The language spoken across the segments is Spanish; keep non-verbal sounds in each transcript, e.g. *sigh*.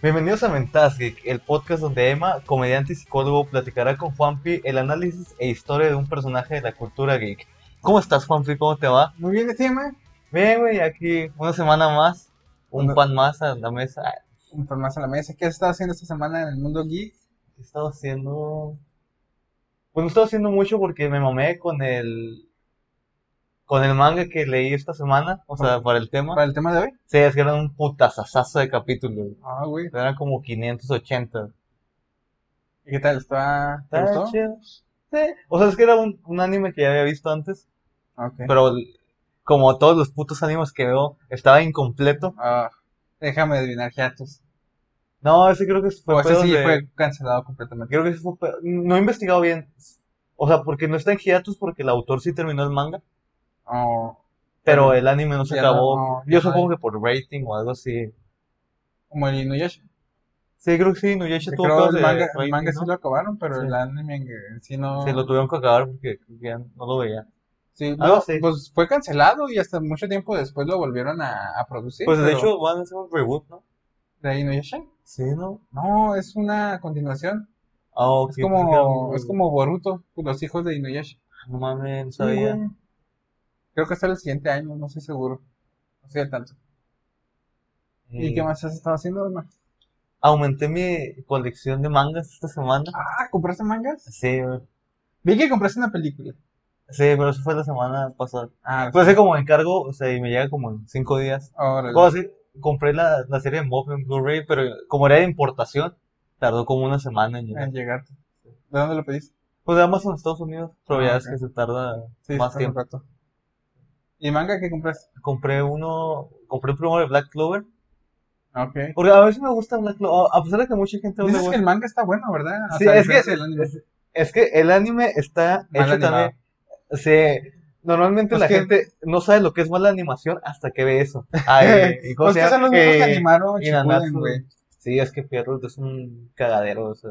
Bienvenidos a Mentas Geek, el podcast donde Emma, comediante y psicólogo, platicará con Juanpi el análisis e historia de un personaje de la cultura geek. ¿Cómo estás, Juanpi? ¿Cómo te va? Muy bien, ¿sí, man? Bien, güey, aquí una semana más, un pan más a la mesa. Un pan más a la mesa. ¿Qué has estado haciendo esta semana en el mundo geek? ¿Qué he estado haciendo? Pues no he estado haciendo mucho porque me mamé con el con el manga que leí esta semana, o sea, para el tema. Para el tema de hoy. Sí, es que eran un putazazazo de capítulos. Ah, güey. Eran como 580. ¿Y qué tal? ¿Está... ¿Te Está gustó? chido. Sí. O sea, es que era un, un anime que ya había visto antes, Ok. pero como todos los putos animes que veo, estaba incompleto. Ah, déjame adivinar, Hiatus. No, ese creo que fue O ese sí de- fue cancelado completamente. Creo que ese fue No he investigado bien. O sea, porque no está en hiatus porque el autor sí terminó el manga, Oh, pero Bueno, el anime no se acabó. no- Yo supongo que por rating o algo así. como el Inuyasha. Sí, creo que sí, Inuyasha tuvo creo el manga, el manga ¿no? sí lo acabaron, pero Sí. el anime sí no... Sí, lo tuvieron que acabar porque ya no lo veía. Sí, no, así. pues fue cancelado y hasta mucho tiempo después lo volvieron a, a producir. Pues de hecho van a hacer un reboot, ¿no? ¿De Inuyasha? Sí, ¿no? No, es una continuación. Ah, ok, Es como, es como Boruto, los hijos de Inuyasha. No mames, no Sí, sabía. Creo que hasta el siguiente año, no estoy seguro. No estoy al tanto. ¿Y Eh, qué más has estado haciendo, hermano? Aumenté mi colección de mangas esta semana. Ah, ¿compraste mangas? Sí, güey. Vi que compraste una película. sí, pero eso fue la semana pasada. Ah, Pues es como encargo, o sea, y me llega como en cinco días. órale. Como así, compré la, la serie de Mob en Blu-ray, pero como era de importación, tardó como una semana en llegar. En llegarte. ¿De dónde lo pediste? Pues de Amazon Estados Unidos, pero Ah, ya ok. es que se tarda Sí, más tiempo. rato. ¿Y manga qué compraste? Compré uno, compré el primero de Black Clover, Ok. porque a veces me gusta Black Clover, a pesar de que mucha gente Dices que el manga está bueno, ¿verdad? O Sí, sea, es que, es, es que el anime está Mal hecho animado. también. Sí, normalmente Pues la que- gente no sabe lo que es mala animación hasta que ve eso. Ay, *laughs* y Pues se que son los mismos que Eh, animaron güey. Sí, es que Pierrot es un cagadero, o sea.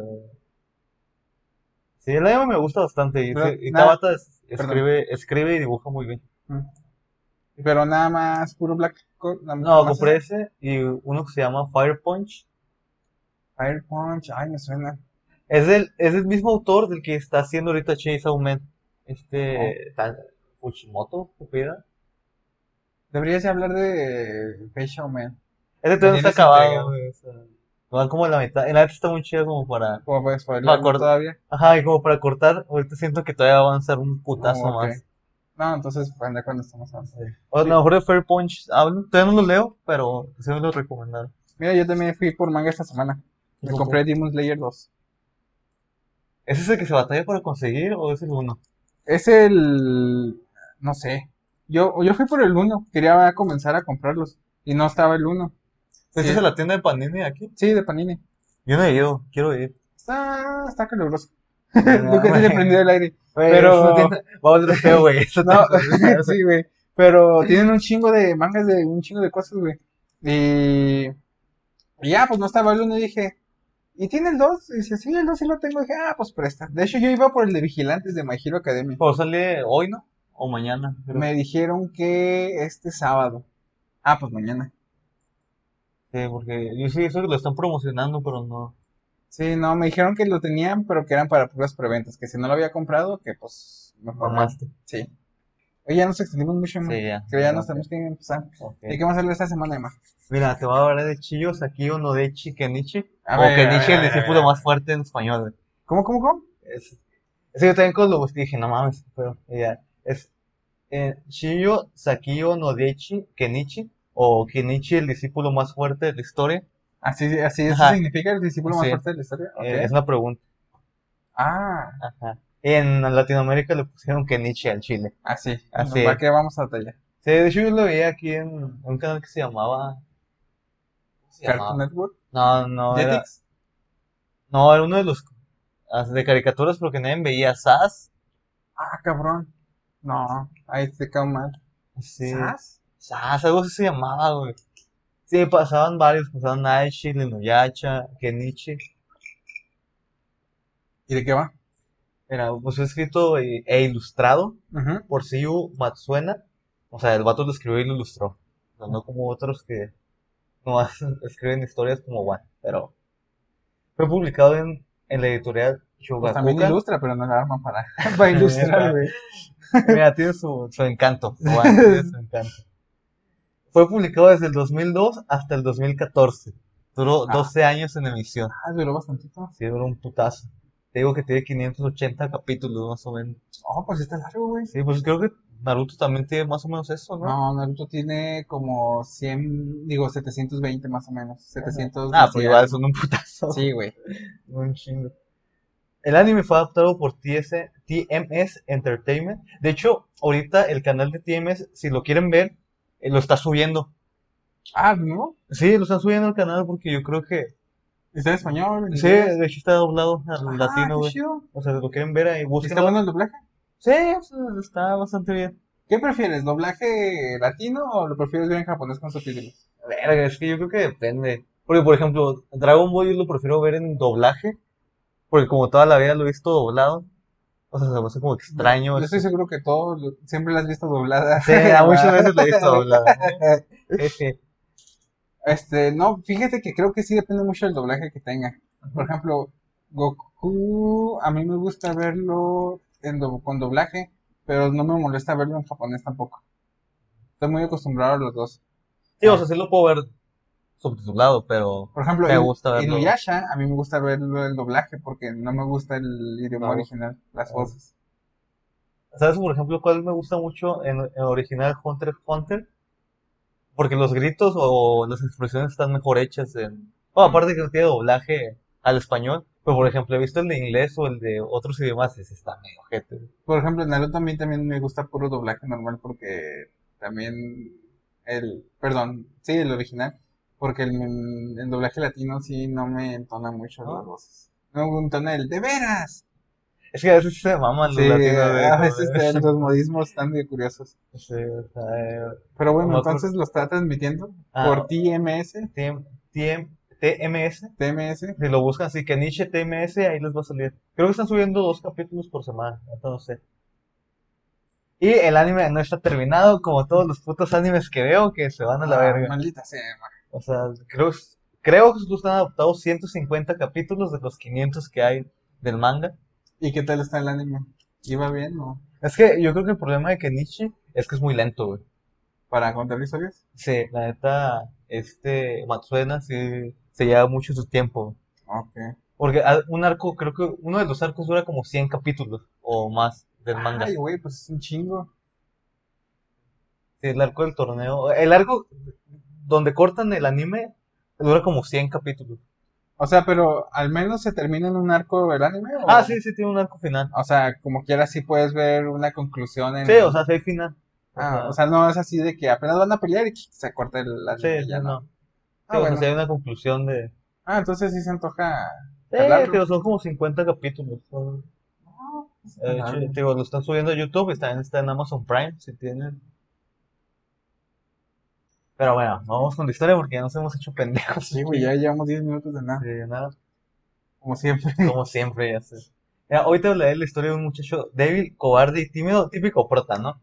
Sí, el anime me gusta bastante y, Pero sí, y nada- Tabata es- escribe, escribe y dibuja muy bien. Pero nada más puro Black. Nada No, compré ese. y uno que se llama Fire Punch. Fire Punch, ay, me suena. Es del, es el mismo autor del que está haciendo ahorita Chainsaw Man. Este, Ta- Fujimoto. Deberías de hablar de Facial Man. Ese todavía no está acabado, güey, van como a la mitad. En la neta está muy chido como para. ¿Cómo puedes Me spoiler acuerdo. todavía? Ajá, y como para cortar. Ahorita siento que todavía va a avanzar un putazo Oh, más. No, entonces, anda cuando estamos avanzando. O a lo mejor de Fair Punch hablo. Todavía no lo leo, pero sí me lo recomendaron. Mira, yo también fui por manga esta semana. Me ¿Cómo? compré Demon Slayer 2. ¿Ese es el que se batalla para conseguir o es el uno? Es el... no sé. Yo, yo fui por el 1. Quería comenzar a comprarlos. Y no estaba el 1. ¿Este Sí. es la tienda de Panini aquí? Sí, de Panini. Yo no he ido, quiero ir. Está, está caluroso. *laughs* Nunca se le prendió el aire. Pero- Vamos a feo, güey. No, *laughs* sí, güey. Pero tienen un chingo de mangas de un chingo de cosas, güey. Y, y ya, pues no estaba el uno y dije, ¿y tiene el 2? Y dice, sí, el 2 sí lo tengo. Y dije, ah, pues presta. De hecho, yo iba por el de Vigilantes de My Hero Academia. Pues sale hoy, ¿no? O mañana. creo. Me dijeron que este sábado. Ah, pues mañana. Sí, porque yo sí, eso que lo están promocionando, pero no. Sí, no, me dijeron que lo tenían, pero que eran para puras preventas. Que si no lo había comprado, que pues mejor. Mamaste. Sí. Oye, ya nos extendimos mucho, ¿no? Sí, ya. Que ya Ok. nos tenemos que empezar. Ok. ¿Y qué vamos a hablar esta semana, Emma? Mira, te voy a hablar de Chiyo Sakio no Dechi Kenichi. A o ver, Kenichi, el discípulo más fuerte en español. ¿Cómo, cómo, cómo? Es, es que yo también cuando lo busqué dije, no mames, pero ya. Es eh, Chiyo Sakio no Dechi Kenichi. O Kenichi, el discípulo más fuerte de la historia. Así, así eso Ajá. significa el discípulo más Sí. fuerte de la historia. Ok. Eh, es una pregunta. Ah, Ajá. En Latinoamérica le pusieron Kenichi al chile. así. Así ¿Para qué vamos a batallar? Sí, de hecho yo lo veía aquí en un canal que se llamaba. ¿cómo se Cartoon llamaba? Network. No, no, era, Jetix. no, era uno de los ah, de caricaturas porque nadie veía SAS. Ah, cabrón. No, ahí te quedó mal. Sí. ¿Sas? SAS, algo así se llamaba, güey. Sí, pasaban varios, pasaban Aichi, Linoyacha, Kenichi. ¿Y de qué va? Era, pues fue escrito e, e ilustrado Ujú. por Siu Matsuena. O sea, el vato lo escribió y lo ilustró. O sea, no como otros que nomás *laughs* escriben historias como One, pero fue publicado en, en la editorial Pues también Shogakukan. ilustra, pero no la arma para, *laughs* para ilustrar. Mira, tiene su, su encanto. Tiene su *laughs* encanto. Fue publicado desde el 2002 hasta el 2014. Duró Ah. 12 años en emisión. Ah, duró bastantito. Sí, duró un putazo. Te digo que tiene 580 capítulos más o menos. Oh, pues está largo, güey. Sí, pues creo que Naruto también tiene más o menos eso, ¿no? No, Naruto tiene como 100, digo, 720 más o menos. 700. Ah, pues igual son un putazo. Sí, güey. Un chingo. El anime fue adaptado por TS, TMS Entertainment. De hecho, ahorita el canal de TMS, si lo quieren ver, lo está subiendo. Ah, ¿no? Sí, lo están subiendo al canal porque yo creo que... ¿Está en español? en Sí, de hecho está doblado al Ah, latino, güey. O sea, lo quieren ver ahí, ¿Está búsquenlo. bueno el doblaje? Sí, está bastante bien. ¿Qué prefieres, doblaje latino o lo prefieres ver en japonés con subtítulos? Verga, es que yo creo que depende. Porque, por ejemplo, Dragon Ball yo lo prefiero ver en doblaje. Porque como toda la vida lo he visto doblado. O sea, se me hace como extraño. Yo estoy seguro que todos lo- siempre las has visto dobladas. Sí, a muchas veces lo he visto doblada. *laughs* Este, no, fíjate que creo que sí depende mucho del doblaje que tenga. Por ejemplo, Goku, a mí me gusta verlo en do- con doblaje, pero no me molesta verlo en japonés tampoco. Estoy muy acostumbrado a los dos. Sí, o sea, sí lo puedo ver subtitulado, pero Por ejemplo, Me gusta verlo. Inuyasha, a mí me gusta verlo el doblaje porque no me gusta el idioma No. original, las No. voces. ¿sabes, por ejemplo, cuál me gusta mucho en, en original Hunter x Hunter? Porque los gritos o las expresiones están mejor hechas en... Bueno, aparte que no tiene doblaje al español, pero por ejemplo, he visto el de inglés o el de otros idiomas, ese está medio ojete. Por ejemplo, en Naruto a mí también me gusta puro doblaje normal porque también el, perdón, sí, el original, porque el, el doblaje latino sí no me entona mucho ¿No? las voces. No me entona el de veras. Es que a veces se maman los Sí, latinos de a veces joder. te- los modismos están muy curiosos. Sí, o sea, eh, Pero bueno, entonces lo está transmitiendo Ah. por TMS, TM, TM, TMS, TMS. si lo buscan así, que Nietzsche TMS, ahí les va a salir. Creo que están subiendo dos capítulos por semana, sé. Y el anime no está terminado, como todos los putos animes que veo, que se van a la Ah, verga. Maldita sea. O sea, creo, creo que están adaptados 150 capítulos de los 500 que hay del manga. ¿Y qué tal está el anime? ¿Iba bien o Es que yo creo que el problema de Kenichi es que es muy lento, güey. para contar historias? Sí, la neta, este Matsuena sí se lleva mucho su tiempo. Ok. Porque un arco, creo que uno de los arcos dura como 100 capítulos o más del manga. Ay, güey, pues es un chingo. Sí, el arco del torneo. El arco donde cortan el anime dura como 100 capítulos. O sea, pero al menos se termina en un arco el anime. ¿o? Ah, sí, sí, tiene un arco final. O sea, como quiera sí puedes ver una conclusión en... Sí, o sea, sí hay final. O Ah, sea, o sea, no es así de que apenas van a pelear y se corta el anime. sí, ya no. no. Sí, Ah, o sea, bueno. sí hay una conclusión de... Ah, entonces sí se antoja... Sí, tío, son como 50 capítulos. son- No, pues, eh, tío, lo están subiendo a YouTube y también está en Amazon Prime, si tienen. Pero bueno, vamos con la historia porque ya nos hemos hecho pendejos. Sí, güey, ya llevamos 10 minutos de nada, Sí, nada, como siempre. como siempre, ya sé. Mira, hoy te hablaré de la historia de un muchacho débil, cobarde y tímido, típico prota, ¿no?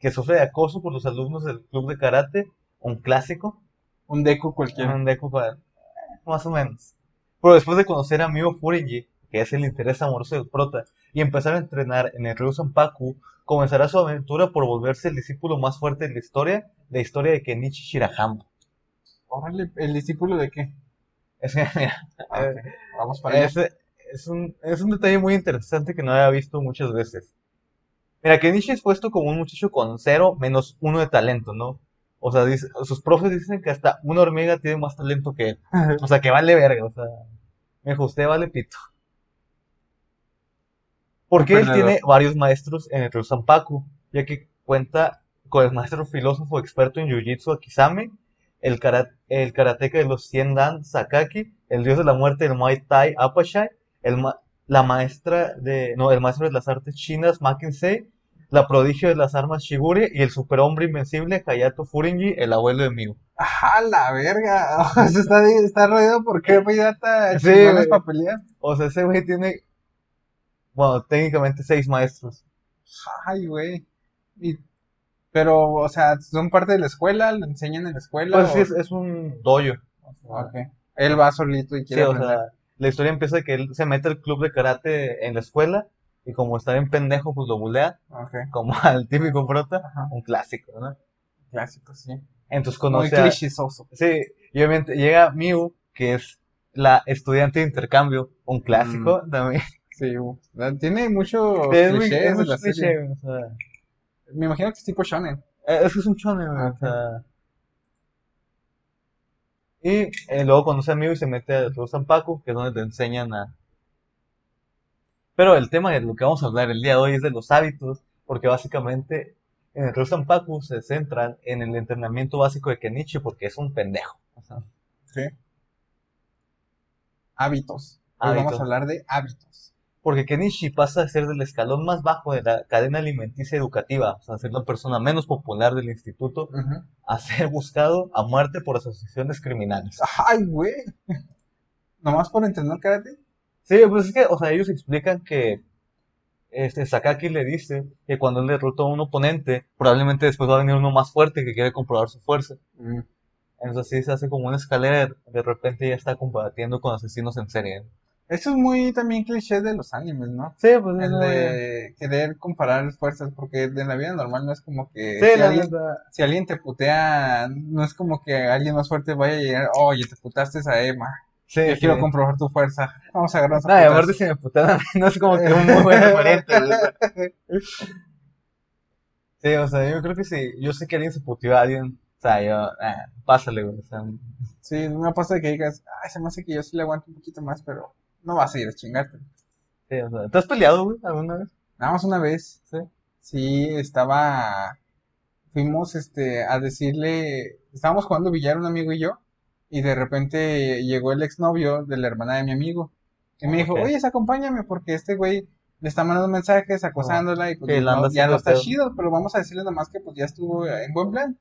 Que sufre de acoso por los alumnos del club de karate, un clásico, Un Deku cualquiera. un deku para... más o menos. Pero después de conocer a Mio Furinji, que es el interés amoroso del prota, y empezar a entrenar en el río Sanpaku, comenzará su aventura por volverse el discípulo más fuerte de la historia, la historia de Kenichi Shirahama. Órale, ¿el discípulo de qué? *laughs* Es que, mira, Vamos para es, es un, es un detalle muy interesante que no había visto muchas veces. Mira, Kenichi es puesto como un muchacho con cero menos uno de talento, ¿no? O sea, dice- sus profes dicen que hasta una hormiga tiene más talento que él. O sea, que vale verga, o sea, me dijo, usted vale pito. Porque él tiene varios maestros en el río Sanpaku, ya que cuenta con el maestro filósofo experto en Jiu-Jitsu Akisame, el, kara- el karateca de los 100 Dan Sakaki, el dios de la muerte del Muay Thai Apashai, el ma- la maestra de, no, el maestro de las artes chinas Mackenzie, la prodigio de las armas Shigure y el superhombre invencible Hayato Furinji, el abuelo de Miu. ¡Ah, la verga! *laughs* O sea, está, está rodeado por qué pirata Sí, chingones güey. para pelear. O sea, ese güey tiene, bueno, técnicamente seis maestros. Ay, güey. Y Pero, o sea, son parte de la escuela, lo enseñan en la escuela. Pues sí, o- es, es un dojo. O sea, Ok. Él va solito y Sí, quiere o aprender. sea, la historia empieza de que él se mete al club de karate en la escuela y como está bien pendejo, pues lo bulea, Ok. como *laughs* al típico prota, Ajá. un clásico, ¿no? Clásico, sí. Entonces Muy conoce a... clichésoso. Sí, y obviamente llega Miu, que es la estudiante de intercambio, un clásico también. Sí, uh, tiene Es muy- es mucho la serie. cliché, o sea, Me imagino que es tipo shonen. eh, es que es un shonen, güey, Ah, o sea. Y eh, luego conoce a y se mete a Ryo Sanpaku, que es donde te enseñan a... Pero el tema de lo que vamos a hablar el día de hoy es de los hábitos, porque básicamente en el Ryo Sanpaku se centran en el entrenamiento básico de Kenichi porque es un pendejo. o sea, Hábitos. Hoy vamos Hábitos. a hablar de hábitos. Porque Kenichi pasa a ser del escalón más bajo de la cadena alimenticia educativa, o sea, ser la persona menos popular del instituto, a ser buscado a muerte por asociaciones criminales. Ay, güey. *laughs* ¿Nomás por entrenar karate? Sí, pues es que, o sea, ellos explican que este Sakaki le dice que cuando él derrotó a un oponente, probablemente después va a venir uno más fuerte que quiere comprobar su fuerza. Entonces así se hace como una escalera, de repente ya está combatiendo con asesinos en serie. Eso es muy también cliché de los animes, ¿no? Sí, pues El eso, de querer comparar fuerzas, porque en la vida normal no es como que Sí, si, la alguien, si alguien te putea, no es como que alguien más fuerte vaya a llegar, oye, te putaste a Emma, Sí, yo sí. quiero comprobar tu fuerza, vamos a agarrarnos a No, y putazos". aparte si me mí, no es como que un muy *laughs* buen referente. Sí, o sea, yo creo que si yo sé que alguien se puteó a alguien, o sea, yo, ah, pásale, güey, o sea, Sí, no pasa que digas, ay, se me hace que yo sí le aguanto un poquito más, pero no vas a ir a chingarte. sí, o sea, ¿te has peleado, güey, alguna vez? Nada más una vez, Sí. sí, estaba, fuimos, este, a decirle, estábamos jugando billar un amigo y yo, y de repente llegó el exnovio de la hermana de mi amigo, y me dijo, oye, acompáñame, porque este güey le está mandando mensajes acosándola, y pues no- ya no está chido, pero vamos a decirle nomás que pues ya estuvo en buen plan.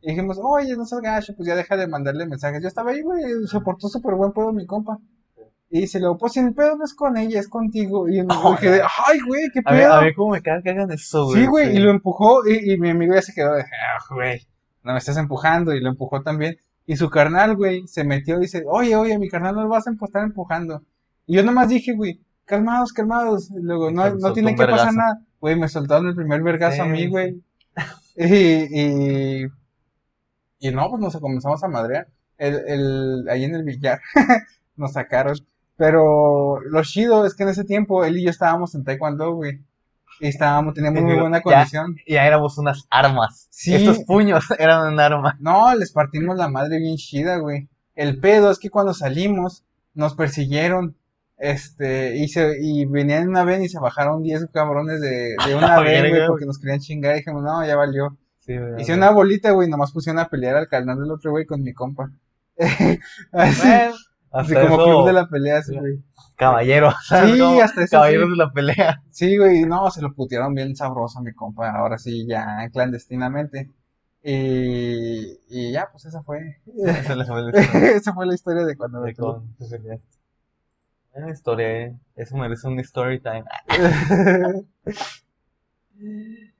Y dijimos, oye, no seas gacho, pues ya deja de mandarle mensajes. Yo estaba ahí, güey, se portó súper buen pedo mi compa. Y dice, luego, pues el pedo no es con ella, es contigo. Y me *laughs* Oh, quedé, ay, güey, qué A pedo. a mí como me caga que hagan eso, güey. Sí, güey, y lo empujó y, y mi amigo ya se quedó de, "Ah, güey, no me estás empujando y lo empujó también. Y su carnal, güey, se metió y dice, oye, oye, mi carnal no lo vas a estar empujando. Y yo nomás dije, güey, calmados, calmados. Y luego, no, no tiene que pasar nada. Güey, me soltaron el primer vergazo a mí, güey. *laughs* Y, y, y no, pues nos comenzamos a madrear. El, el, ahí en el billar *laughs* nos sacaron. Pero lo chido es que en ese tiempo él y yo estábamos en taekwondo, güey. Y estábamos, teníamos muy Ya- buena condición. Ya éramos unas armas. Sí. Estos puños *laughs* eran un arma. No, les partimos la madre bien chida, güey. El pedo es que cuando salimos, nos persiguieron. Este, y se, y venían en una ven y se bajaron 10 cabrones de, de *laughs* una verga, güey, porque nos querían chingar. Y dijimos, no, ya valió. Sí, Hice una bolita, güey, nomás pusieron a pelear al carnal del otro güey con mi compa. así, *laughs* Bueno, así como eso, club de la pelea, así, güey. caballeros. Sí, hasta eso *laughs* Caballeros sí. de la pelea. Sí, güey, no, se lo putearon bien sabroso a mi compa, ahora sí, ya clandestinamente. Y, y ya, pues esa fue. Esa fue la *laughs* historia esa fue la historia de cuando me de con te peleaste. Buena historia, eh. Eso merece un story time. *laughs*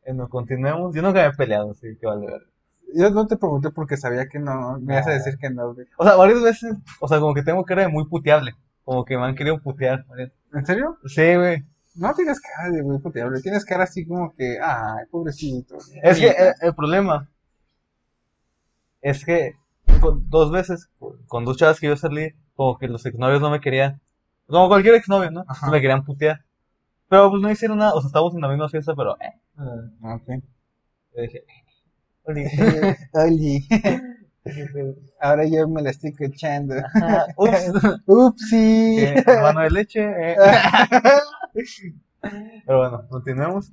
Bueno, continuemos. Yo nunca he peleado, así que vale ver. Yo no te pregunté porque sabía que no, me ibas a Ah. decir que no, güey. O sea, varias veces, o sea, como que tengo cara de muy puteable. Como que me han querido putear. ¿En serio? Sí, güey. No tienes cara de muy puteable, tienes cara así como que, ay, pobrecito. Es que eh, el problema es que con dos veces, con dos chavas que yo salí, como que los exnovios no me querían, como cualquier exnovio, ¿no? Ajá. No me querían putear. Pero pues no hicieron nada, o sea, estábamos en la misma fiesta, pero eh. Ok. Yo dije, "Oli". *laughs* Oli, ahora yo me la estoy. Ajá, Ups, *laughs* Upsi. que hermano de leche. eh. *laughs* Pero bueno, continuemos.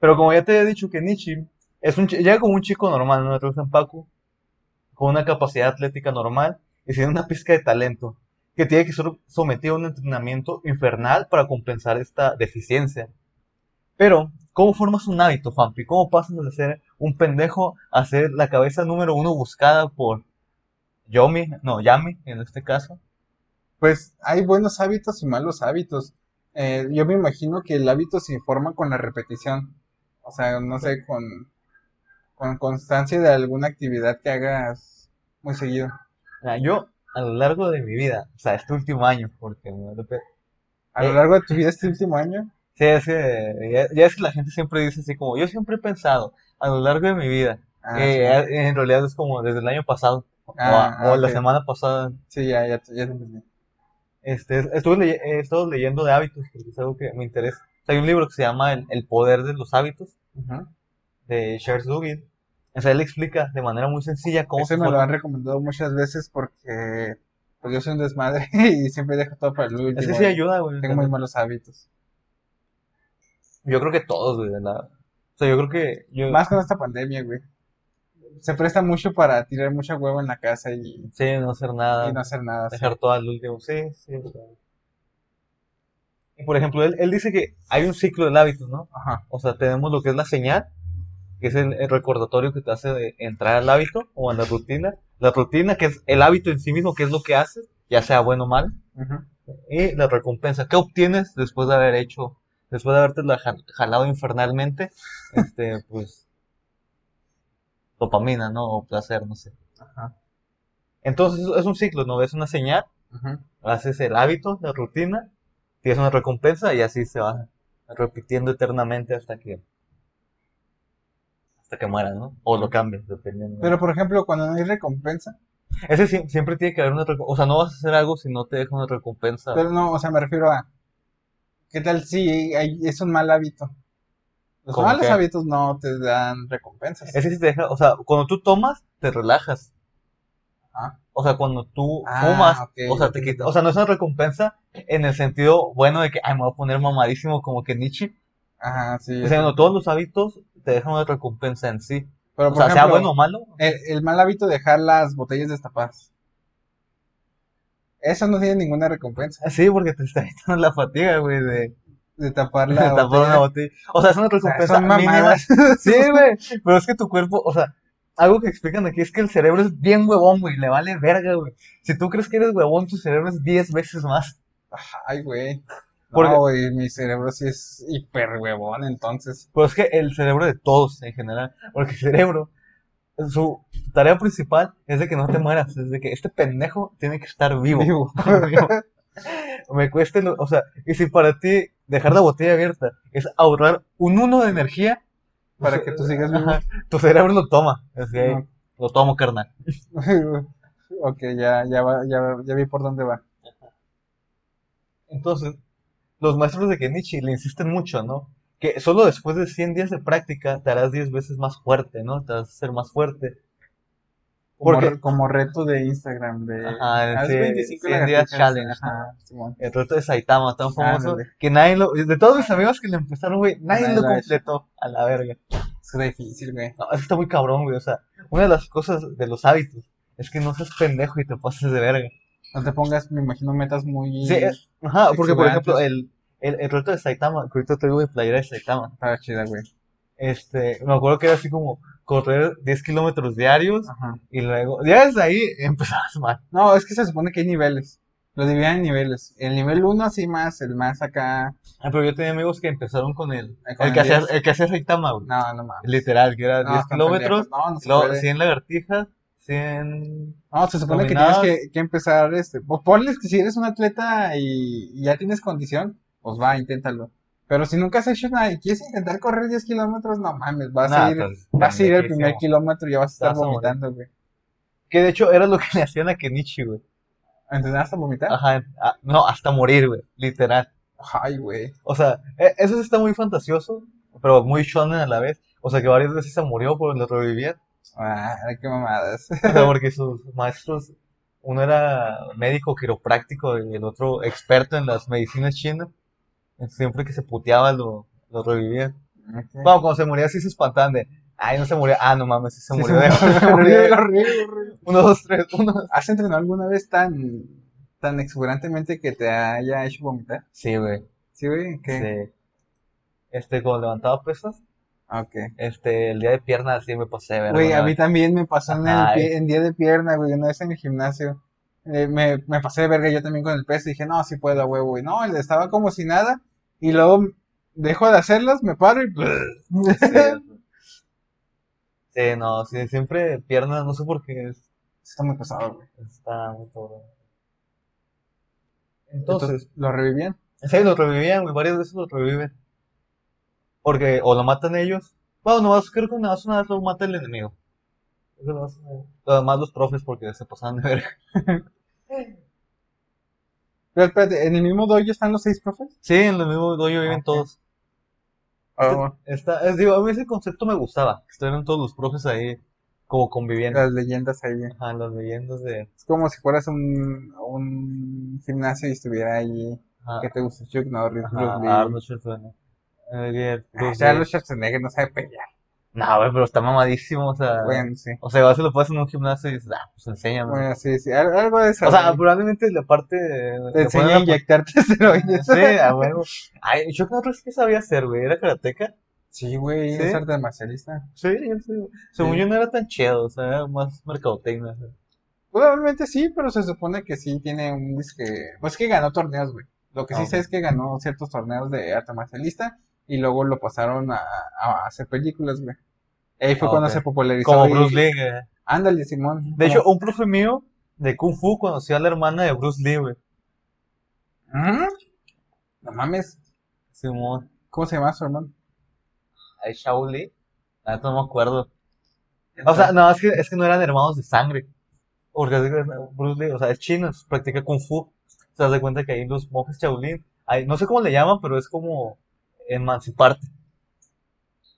Pero como ya te había dicho que Nichi es un, llega como un chico normal, ¿no? De Paco, con una capacidad atlética normal y tiene una pizca de talento, que tiene que ser sometido a un entrenamiento infernal para compensar esta deficiencia. Pero, ¿cómo formas un hábito, Fampi? ¿Cómo pasas de ser un pendejo a ser la cabeza número uno buscada por Yomi, no, Yami en este caso? Pues hay buenos hábitos y malos hábitos. Eh, yo me imagino que el hábito se forma con la repetición. O sea, no sé, con... con constancia de alguna actividad que hagas muy seguido. Mira, yo, a lo largo de mi vida, o sea, este último año, porque A lo Eh. largo de tu vida este último año, Sí, es que, ya, ya es que la gente siempre dice así como, yo siempre he pensado, a lo largo de mi vida, ah, Eh, sí. en realidad es como desde el año pasado, o, Ah, a- o la ok. semana pasada, Sí, ya, ya, ya te entendí. este, estuve, leye- he estado leyendo de hábitos, porque es algo que me interesa. O sea, hay un libro que se llama El, El poder de los hábitos, Ujú. de Charles Duhigg. O sea, él explica de manera muy sencilla cómo Ese se me lo forma- han recomendado muchas veces porque pues yo soy un desmadre *laughs* y siempre dejo todo para el último. Ese sí y ayuda, güey. Tengo muy malos hábitos. Yo creo que todos, güey. la- O sea, yo creo que yo... Más con esta pandemia, güey. Se presta mucho para tirar mucha huevo en la casa y, Sí, no hacer nada, y no hacer nada. sí. dejar todo al último. Sí, sí. Y por ejemplo, él, él dice que hay un ciclo del hábito, ¿no? Ajá. O sea, tenemos lo que es la señal, que es el, el recordatorio que te hace de entrar al hábito o a la rutina. La rutina, que es el hábito en sí mismo, que es lo que haces, ya sea bueno o mal. Ujú. Y la recompensa, ¿qué obtienes después de haber hecho, después de haberte la ja- jalado infernalmente? *laughs* Este, pues, dopamina, ¿no? O placer, no sé. Ajá. Entonces, es un ciclo, ¿no? Es una señal, haces el hábito, la rutina, tienes una recompensa y así se va repitiendo eternamente hasta que, hasta que mueras, ¿no? O lo cambies, dependiendo. Pero por ejemplo, cuando no hay recompensa, Ese sie- siempre tiene que haber una recompensa. O sea, no vas a hacer algo si no te deja una recompensa. pero no, o sea, me refiero a ¿qué tal si hay- es un mal hábito? Los ¿Cómo malos qué? hábitos no te dan recompensas. Ese sí te deja, o sea, cuando tú tomas, te relajas. Ah. O sea, cuando tú Ah, fumas, o sea, te quita, o sea, no es una recompensa en el sentido bueno de que, ay, me voy a poner mamadísimo como que Nietzsche. Ajá, sí. O sea, no, todos los hábitos te dejan una recompensa en sí. Pero O por sea, sea ejemplo, bueno o malo. el, el mal hábito de dejar las botellas destapadas. Eso no tiene ninguna recompensa. Sí, porque te está quitando la fatiga, güey, de, De tapar de la *laughs* tapar botella. una botella. O sea, es una O sea, recompensa mínima. mamadas. *laughs* Sí, güey. Pero es que tu cuerpo, o sea, algo que explican aquí es que el cerebro es bien huevón, güey. Le vale verga, güey. Si tú crees que eres huevón, tu cerebro es 10 veces más. Ay, güey. Porque- No, güey, mi cerebro sí es hiper huevón, entonces. Pero es que el cerebro de todos en general, porque el cerebro, su tarea principal es de que no te mueras, es de que este pendejo tiene que estar vivo. Vivo. *laughs* Vivo. Me cueste, lo- o sea, y si para ti dejar la botella abierta es ahorrar un uno de energía, Para que tú sigas vivo. ajá, tu cerebro lo toma. Es que, No. lo tomo, carnal. *laughs* ok, ya, ya, va, ya, ya vi por dónde va. Entonces, los maestros de Kenichi le insisten mucho, ¿no? Que solo después de 100 días de práctica te harás 10 veces más fuerte, ¿no? Te vas a ser más fuerte. Como, Porque- como reto de Instagram de Ajá, sí, 25 100 días challenge, Ajá. El reto de Saitama, tan famoso, que nadie lo... De todos mis amigos que lo empezaron, güey, nadie Nadie lo completó a la verga. Es difícil, güey. No, eso está muy cabrón, güey. O sea, una de las cosas de los hábitos es que no seas pendejo y te pases de verga. No te pongas, me imagino, metas muy... Sí, es- ajá, porque por ejemplo, el, el, el reto de Saitama, que ahorita traigo de playera de Saitama, Estaba chida, güey. este, me acuerdo que era así como correr 10 kilómetros diarios Ajá. y luego, ya desde ahí *laughs* empezabas mal. No, es que se supone que hay niveles. Lo dividían en niveles. El nivel 1 así más, el más acá... Ah, pero yo tenía amigos que empezaron con el, con el que hacía, 10. el que hacía Saitama, güey. No, no mames. Literal, que era No, 10 están kilómetros. No, no se luego puede. 100 lagartijas, 100... No, se supone que tienes que, que empezar, este, ponles que si eres un atleta y, y ya tienes condición, pues va, inténtalo. Pero si nunca has hecho nada y quieres intentar correr 10 kilómetros, no mames, vas Nah, a ir, pues, vas a ir el primer kilómetro y ya vas a estar Vas a morir. vomitando, güey. Que de hecho era lo que *laughs* le hacían a Kenichi, güey. ¿Entrenaste a vomitar? Ajá, a- no, hasta morir, güey, literal. Ay, güey. O sea, e- eso sí está muy fantasioso, pero muy shonen a la vez. O sea, que varias veces se murió, pero lo revivían. Ay, qué mamadas. O sea, porque sus maestros, uno era médico quiropráctico y el otro experto en las medicinas chinas. Siempre que se puteaba lo, lo revivían. Ok. Vamos, cuando se moría así se espantaban de, ay, no se murió. Ah, no mames, sí se Sí, murió. se murió. *laughs* Uno, dos, tres, uno. ¿Has entrenado alguna vez tan, tan exuberantemente que te haya hecho vomitar? Sí, güey. Sí, güey. ¿Qué? Sí. Este, cuando levantaba pesas, Ah, Ok. este, el día de piernas sí me pasé verga. Güey, a mí también me pasó en, el pie- en día de pierna, güey, una vez en el gimnasio. Eh, me, me pasé de verga yo también con el peso y dije, no, sí puedo, huevo, güey. No, estaba como si nada. Y luego dejo de hacerlas, me paro y... *laughs* Sí, Sí, no, sí, siempre piernas, no sé por qué, es- Está muy pesado, güey. está muy cabrón. Entonces, Entonces, ¿lo revivían? sí, lo revivían, güey, varias veces lo reviven. Porque o lo matan ellos, bueno, nomás, creo que nada más una vez lo mata el enemigo. Eso nomás, eh, Además los profes porque se pasaban de verga. *laughs* Pero espérate, ¿en el mismo dojo están los seis profes? Sí, en el mismo dojo viven Ok. todos. Ah, Está, es, digo, a mí ese concepto me gustaba, que estuvieran todos los profes ahí como conviviendo. las leyendas ahí. Ajá, las leyendas de... Es como si fueras un, un gimnasio y estuviera ahí. Ajá, ¿Qué te gusta? Chuck Norris, Bruce Lee. Arnold Schwarzenegger. Eh, Ah, Arnold. Schwarzenegger no sabe pelear. No, güey, pero está mamadísimo, o sea... Bueno, sí. O sea, vas y lo pones en un gimnasio y dices, ah, pues enséñame. Bueno, sí, sí. al- Algo de eso. o sea, probablemente la parte... Te le enseña a inyectarte esteroides. Sí, a huevo. Ay, Chuck Norris, ¿qué sabía hacer, güey? ¿Era karateca? Sí, güey, ¿Sí? es arte marcialista. Sí, yo sé. Según Sí. yo no era tan chido, o sea, era más mercadotecnia. Probablemente sí, pero se supone que sí tiene un disque. Pues que ganó torneos, güey. Lo que sí Ah, sé es que ganó ciertos torneos de arte marcialista y luego lo pasaron a, a hacer películas, güey. Ahí fue Ah, cuando se popularizó. Como y- Bruce Lee, güey. Ándale, Simón. De hecho, un profe mío de Kung Fu conoció a la hermana de Bruce Lee, güey. Ujú. No mames. Simón. ¿Cómo se llama su hermano? Ay, Shao Lee. Ah, no me acuerdo. O sea, no, es que, es que no eran hermanos de sangre. Porque Bruce Lee, o sea, es chino, practica Kung Fu. Se das de cuenta que ahí los monjes Shaolin, hay, no sé cómo le llaman, pero es como emanciparte.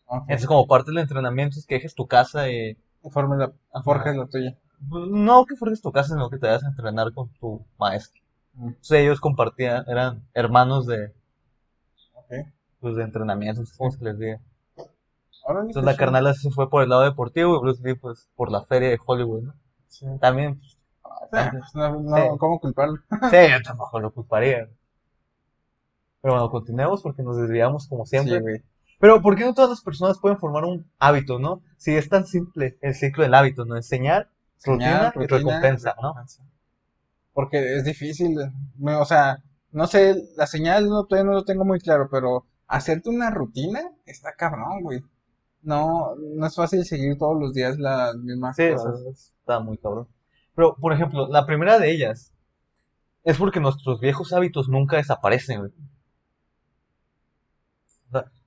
Ok. Es como parte del entrenamiento, es que dejes tu casa y... Forma la, forja la tuya. No que forjes tu casa, sino que te vayas a entrenar con tu maestro. Mm. Entonces ellos compartían, eran hermanos de, Ok. pues, de entrenamiento, ¿cómo se les diga? Entonces qué la carnala se fue por el lado deportivo y Bruce Lee pues por la feria de Hollywood, ¿no? Sí. También, pues, Ah, pues, no, no, Sí. ¿Cómo culparlo? sí, yo tampoco lo culparía. Pero bueno, continuemos porque nos desviamos como siempre. Sí, güey. Pero ¿por qué no todas las personas pueden formar un hábito, no? Si es tan simple el ciclo del hábito, ¿no? Enseñar, rutina, y recompensa, ¿no? recompensa. Porque es difícil. O sea, no sé, la señal no, todavía no lo tengo muy claro, pero hacerte una rutina está cabrón, güey. No, no es fácil seguir todos los días las mismas Sí, cosas. está muy cabrón. Pero, por ejemplo, la primera de ellas es porque nuestros viejos hábitos nunca desaparecen, güey.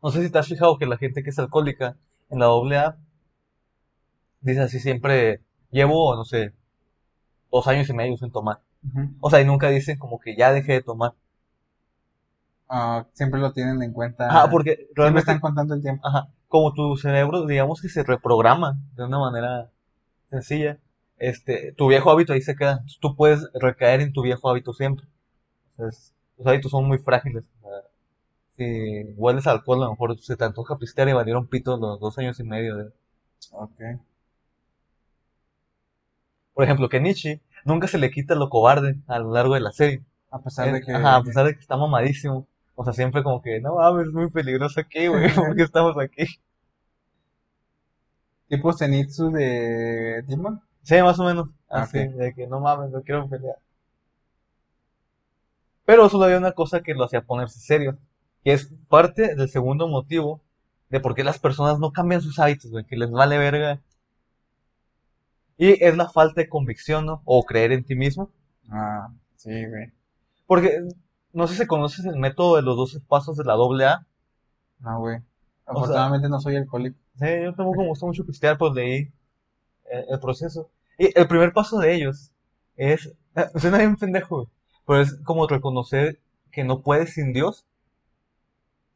No sé si te has fijado que la gente que es alcohólica en la doble A dice así siempre, llevo, no sé, dos años y medio sin tomar. O sea, y nunca dicen como que ya dejé de tomar. Ah, siempre lo tienen en cuenta. Ah, porque realmente, están contando el tiempo. ajá, como tu cerebro, digamos que se reprograma de una manera sencilla, este, tu viejo hábito ahí se queda. Tú puedes recaer en tu viejo hábito siempre. Entonces, los hábitos son muy frágiles. Si hueles a alcohol, a lo mejor se te antoja pistear y valieron pito los dos años y medio. De... Ok. Por ejemplo, que Nietzsche nunca se le quita lo cobarde a lo largo de la serie. A pesar de Eh, que. Ajá, a pesar de que está mamadísimo. O sea, siempre como que, no mames, es muy peligroso aquí, güey, *laughs* ¿por qué estamos aquí? Tipo Zenitsu de Demon. Sí, más o menos. Ah, Así, de que no mames, no quiero pelear. Pero solo había una cosa que lo hacía ponerse serio, que es parte del segundo motivo de por qué las personas no cambian sus hábitos, güey, que les vale verga. Y es la falta de convicción, ¿no? O creer en ti mismo. Ah, sí, güey. Porque no sé si conoces el método de los 12 pasos de la doble A. No, güey. Afortunadamente no soy alcohólico. Sí, yo tampoco me gusta mucho pistear, pues leí eh, el proceso. Y el primer paso de ellos es, eh, suena bien pendejo, güey, pero es como reconocer que no puedes sin Dios,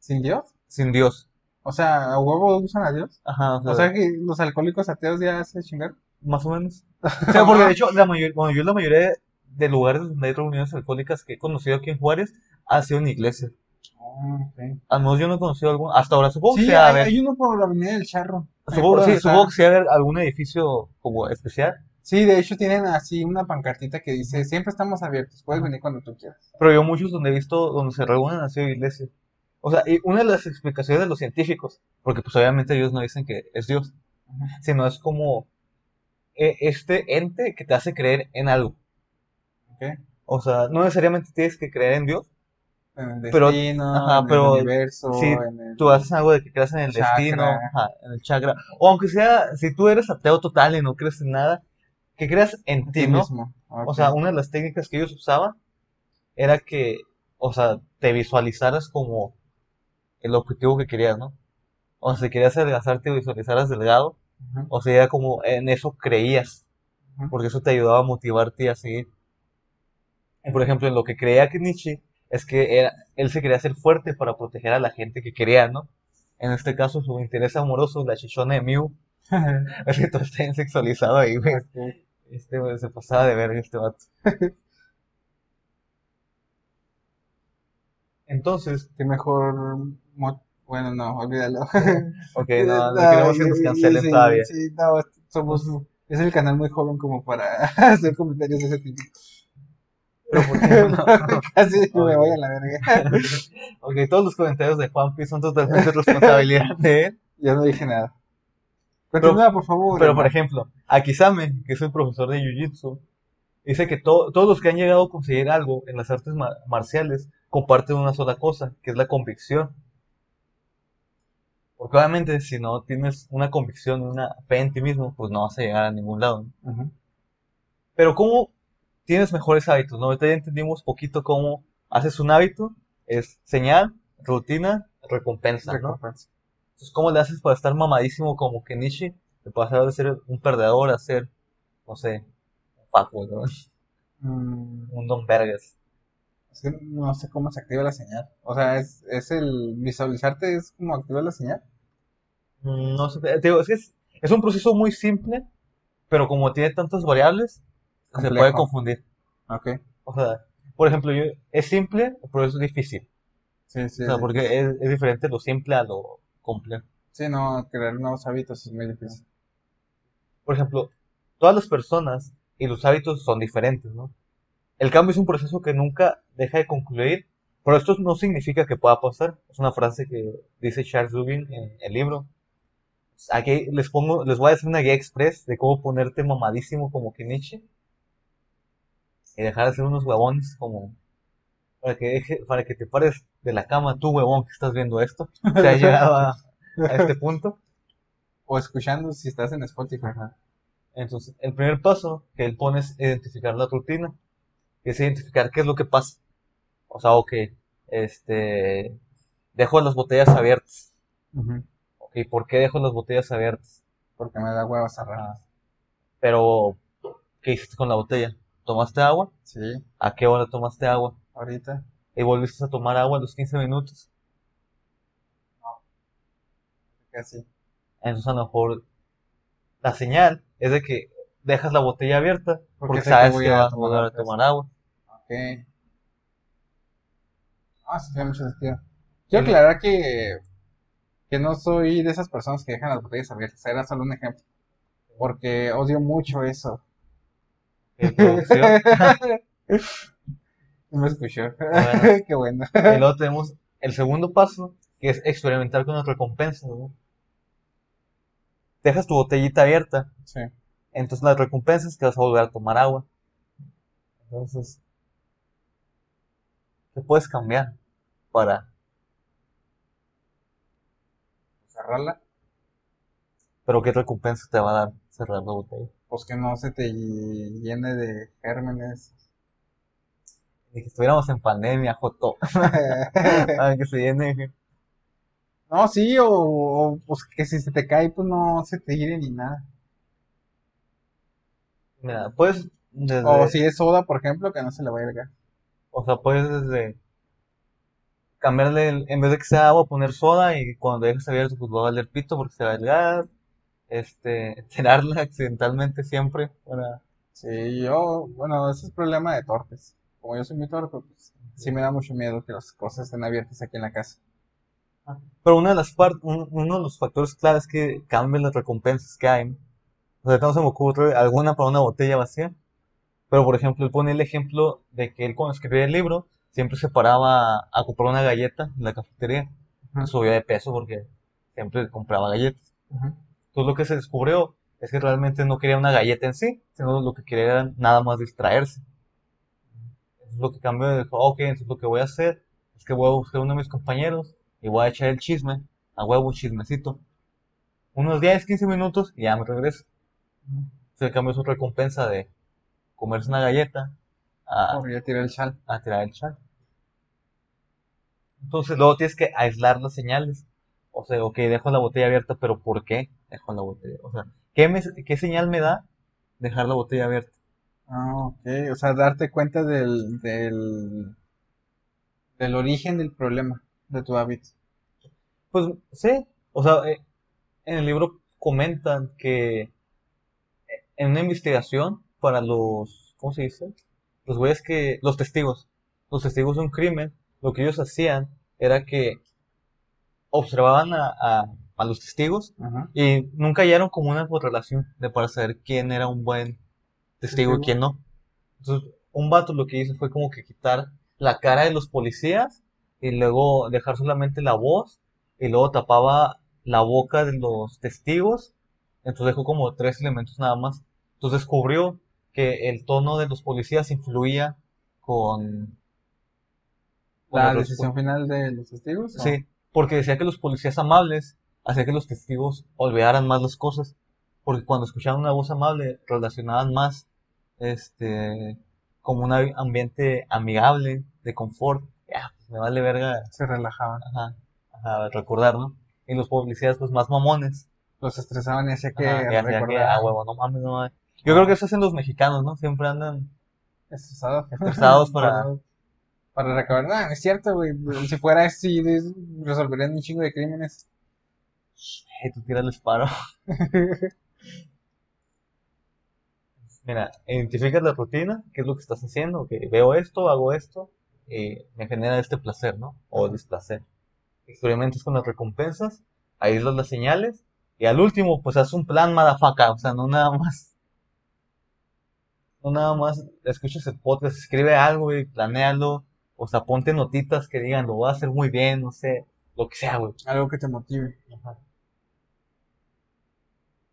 ¿Sin Dios? sin Dios. O sea, ¿a huevo usan a Dios? Ajá, o sea, O sea que los alcohólicos ateos ya se chingaron. más o menos. *laughs* O sea, porque de hecho, la mayor, bueno, yo la mayoría de, lugares donde hay reuniones alcohólicas que he conocido aquí en Juárez ha sido en iglesias. Ah, ok. Al menos yo no he conocido algún, hasta ahora supongo que Sí, a hay, haber, hay uno por la avenida del Charro. Supongo, sí, supongo que sí haber algún edificio como especial. Sí, de hecho tienen así una pancartita que dice, siempre estamos abiertos, puedes venir cuando tú quieras. Pero yo muchos donde he visto, donde se reúnen han sido iglesias. O sea, y una de las explicaciones de los científicos, porque pues obviamente ellos no dicen que es Dios, sino es como eh, este ente que te hace creer en algo. Ok. O sea, no necesariamente tienes que creer en Dios, En el Pero- destino, ajá, en pero el universo, sí, en el... Tú haces algo de que creas en el Chakra. destino, ajá, en el chakra. O aunque sea, si tú eres ateo total y no crees en nada, que creas en ti, ti ¿no? mismo. O sea, una de las técnicas que ellos usaban era que, o sea, te visualizaras como el objetivo que querías, ¿no? O si querías adelgazar, te visualizaras delgado. Ujú. O sea, era como en eso creías, Ujú. porque eso te ayudaba a motivarte a seguir. Y, por ejemplo, en lo que creía que Nietzsche es que era, él se quería hacer fuerte para proteger a la gente que quería, ¿no? En este caso, su interés amoroso, la chichona de Mew, es que todo está sexualizado ahí, güey. Ok. Este, güey, se pasaba de verga este vato. *laughs* Entonces, Qué mejor... Bueno, no, olvídalo. *laughs* ok, no, no queremos que nos cancelen sí, todavía. Sí, no, somos... Es el canal muy joven como para *laughs* hacer comentarios de ese tipo. Pero, ¿por qué no? *laughs* Casi me Ok. voy a la verga. Ok, todos los comentarios de Juanpi son totalmente responsabilidad de él. Yo no dije nada. Continúa, por favor. Pero, por ejemplo, Akisame, que es el profesor de Jiu-Jitsu, dice que to- todos los que han llegado a conseguir algo en las artes ma- marciales comparten una sola cosa, que es la convicción. Porque obviamente si no tienes una convicción, una fe en ti mismo, pues no vas a llegar a ningún lado. ¿no? Ujú. Pero ¿cómo tienes mejores hábitos? ¿no? Ahorita ya entendimos poquito cómo haces un hábito, es señal, rutina, recompensa, ¿no? Recompensa. Entonces, ¿cómo le haces para estar mamadísimo como que Nishi? Te pasar de ser un perdedor a ser, no sé, un fuckboy, ¿no? Mm, Un don vergas. es que no sé cómo se activa la señal. O sea, es, es el visualizarte, es como activar la señal. Mm, No sé, te digo, es que es, es un proceso muy simple, pero como tiene tantas variables, se Complejo. puede confundir. Ok. O sea, por ejemplo, yo, es simple, pero es difícil. Sí, sí. O sea, porque es, es diferente lo simple a lo complejo. Sí, no, crear nuevos hábitos es muy difícil. Por ejemplo, todas las personas y los hábitos son diferentes, ¿no? El cambio es un proceso que nunca deja de concluir, pero esto no significa que pueda pasar. Es una frase que dice Charles Duhigg en el libro. Aquí les pongo, les voy a hacer una guía express de cómo ponerte mamadísimo como que Nietzsche y dejar de ser unos huevones como para que deje, para que te pares de la cama, tú huevón que estás viendo esto, te has llegado a, a este punto. O escuchando si estás en Spotify. Entonces, el primer paso que él pone es identificar la rutina, que es identificar qué es lo que pasa. O sea, ok, este, dejo las botellas abiertas. Ok, ¿por qué dejo las botellas abiertas? Porque me da hueva cerrar. Ah, pero, ¿qué hiciste con la botella? ¿Tomaste agua? Sí, ¿A qué hora tomaste agua? ahorita. ¿Y volviste a tomar agua a los 15 minutos? Casi. Entonces, a lo mejor, la señal es de que dejas la botella abierta Porque sabes que a vas a volver a tomar agua. Ok. Ah, sí, tiene mucho sentido. Quiero aclarar que, que no soy de esas personas que dejan las botellas abiertas. Era solo un ejemplo. Porque odio mucho eso. Producción. No *laughs* me escuchó. Bueno. *laughs* Qué bueno. Y luego tenemos el segundo paso, que es experimentar con las recompensas, ¿no? Dejas tu botellita abierta, Sí. entonces las recompensas que vas a volver a tomar agua. Entonces, ¿qué puedes cambiar para, Cerrarla. pero qué recompensa te va a dar cerrar la botella? Pues que no se te llene de gérmenes. Ni que estuviéramos en pandemia, Joto. *laughs* Ay, que se llene. No, sí, o, o, pues que si se te cae, pues no se te llene ni nada. Mira, puedes desde, O si es soda, por ejemplo, que no se le vaya el gas. o sea, puedes desde cambiarle, el- en vez de que sea agua, poner soda y cuando dejes abierto, pues va a valer pito porque se va el gas. Este, *laughs* tirarla accidentalmente siempre para... Sí, yo, bueno, ese es problema de torpes. Como yo soy muy torpe, pues sí me da mucho miedo que las cosas estén abiertas aquí en la casa. Pero una de las un- uno de los factores claves que cambian las recompensas que hay, o sea, no se me ocurre alguna para una botella vacía, pero por ejemplo, él pone el ejemplo de que él cuando escribía el libro siempre se paraba a, comprar una galleta en la cafetería, Ujú. subía de peso porque siempre compraba galletas. Ujú. Entonces lo que se descubrió es que realmente no quería una galleta en sí, sino lo que quería era nada más distraerse. Eso es lo que cambió, dijo, ok, entonces lo que voy a hacer es que voy a buscar a uno de mis compañeros y voy a echar el chisme, a huevo, chismecito. Unos 10, 15 minutos y ya me regreso. Se cambia su recompensa de comerse una galleta a, Por ya tiré el chal. a tirar el chat. Entonces luego tienes que aislar las señales. O sea, ok, dejo la botella abierta, pero ¿por qué dejo la botella? O sea, ¿qué, me- qué señal me da dejar la botella abierta? Ah, ok. O sea, darte cuenta del, del, del origen del problema de tu hábito. Pues sí, o sea, eh, en el libro comentan que eh, en una investigación para los, ¿cómo se dice? Los güeyes que, los testigos, los testigos de un crimen, lo que ellos hacían era que observaban a, a, a los testigos y nunca hallaron como una correlación de para saber quién era un buen testigo y Testigo. quién no. Entonces, un vato lo que hizo fue como que quitar la cara de los policías y luego dejar solamente la voz y luego tapaba la boca de los testigos. Entonces dejó como tres elementos nada más. Entonces descubrió que el tono de los policías influía con, con La decisión final de los testigos. ¿o? Sí, porque decía que los policías amables hacía que los testigos olvidaran más las cosas, porque cuando escuchaban una voz amable relacionaban más, este, como un am- ambiente amigable, de confort. Ya, pues me vale verga, Se relajaban. ajá, ajá, recordar, ¿no? Y los policías, pues más mamones, Los estresaban y hacía que ajá, y hacían que, ah, huevo, no mames, no mames. Yo creo que eso hacen los mexicanos, ¿no? Siempre andan estresados. estresados *laughs* para, Para recabar. No, no es cierto, güey. Si fuera así, resolverían un chingo de crímenes. hey, tú tiras el paro. *laughs* Mira, identificas la rutina, qué es lo que estás haciendo, que veo esto, hago esto, y me genera este placer, ¿no? O displacer. Experimentas con las recompensas, aíslas las señales, y al último, pues haz un plan, madafaca, o sea, no nada más. No nada más escuches el podcast, escribe algo y planéalo, o sea, ponte notitas que digan, lo voy a hacer muy bien, no sé, lo que sea, güey. Algo que te motive. Ajá.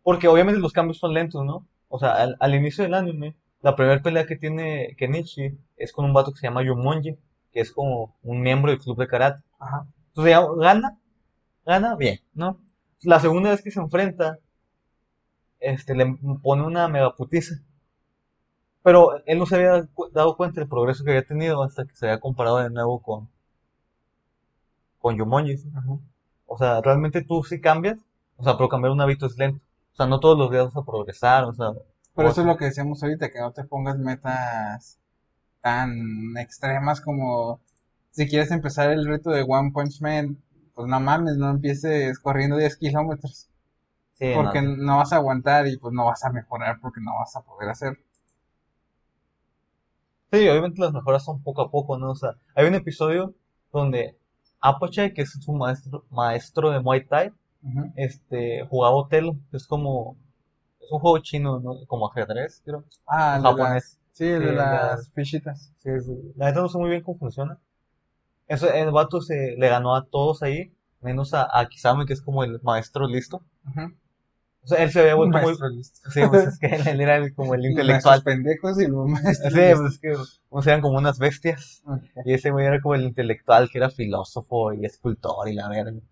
Porque obviamente los cambios son lentos, ¿no? O sea, al, al inicio del anime, la primera pelea que tiene Kenichi es con un vato que se llama Yomonji, que es como un miembro del club de karate. Ajá. Entonces ya gana, gana bien, ¿no? La segunda vez que se enfrenta, este, le pone una megaputiza. Pero él no se había dado cuenta del progreso que había tenido hasta que se había comparado de nuevo con, con Yomonji. Ajá. O sea, realmente tú sí cambias, o sea, pero cambiar un hábito es lento. O sea, no todos los días vas a progresar, o sea, Por eso es lo que decíamos ahorita, que no te pongas metas tan extremas como si quieres empezar el reto de One Punch Man, pues no mames, no empieces corriendo 10 kilómetros, sí, porque no. no vas a aguantar y pues no vas a mejorar porque no vas a poder hacer. Sí, obviamente las mejoras son poco a poco, ¿no? O sea, hay un episodio donde Apachai, que es su maestro, maestro de Muay Thai, este, jugaba Otelo, que es como, es un juego chino, ¿no? Como ajedrez, creo, Ah, japonés. sí, el de las fichitas. Sí, es- la neta no sé muy bien cómo funciona. Eso, el vato se le ganó a todos ahí, menos a, a Kisame, que es como el maestro listo. O sea, él se vuelto muy, listo. Sí, pues es *laughs* que él era como el intelectual. pendejos y los maestros Sí, pues es que unos eran como unas bestias. Y ese güey era como el intelectual, que era filósofo y escultor y la verga. O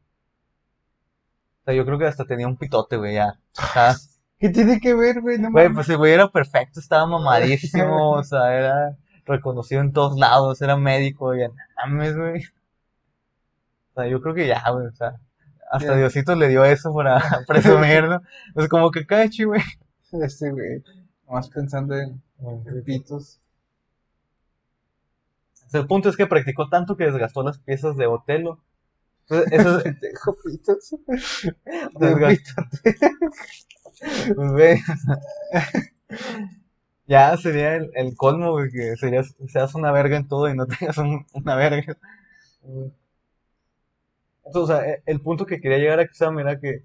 sea, yo creo que hasta tenía un pitote, güey, ya. *laughs* ¿Qué tiene que ver, güey? No Güey, pues el güey era perfecto, estaba mamadísimo, *laughs* o sea, era reconocido en todos lados, era médico, y no mames, güey. O sea, yo creo que ya, güey, o sea, hasta Ya. Diosito le dio eso para *laughs* presumirlo. Es como que cachi, güey. Este, güey. Nomás pensando en en pitos. El punto es que practicó tanto que desgastó las piezas de Otelo. Entonces, eso es, *laughs* Pendejo, pitos. *laughs* Pues, ya sería el, el colmo, güey, que serías, seas una verga en todo y no tengas un- una verga. Entonces, o sea, e- el punto que quería llegar a Kisame era que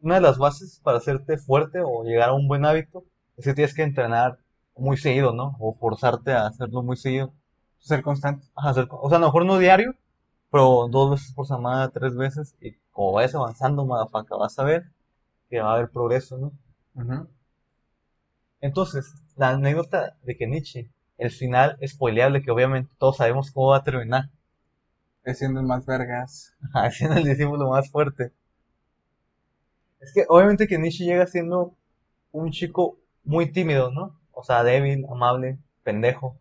una de las bases para hacerte fuerte o llegar a un buen hábito es que tienes que entrenar muy seguido, ¿no? O forzarte a hacerlo muy seguido. Ser constante. Ajá, o sea, a lo mejor no diario, pero dos veces por semana, tres veces, y como vayas avanzando, motherfucker, vas a ver que va a haber progreso, ¿no? Entonces, la anécdota de Kenichi, el final spoileable, que obviamente todos sabemos cómo va a terminar. Es siendo el más vergas. *laughs* haciendo el discípulo más fuerte. Es que obviamente que Nishi llega siendo un chico muy tímido, ¿no? O sea, débil, amable, pendejo.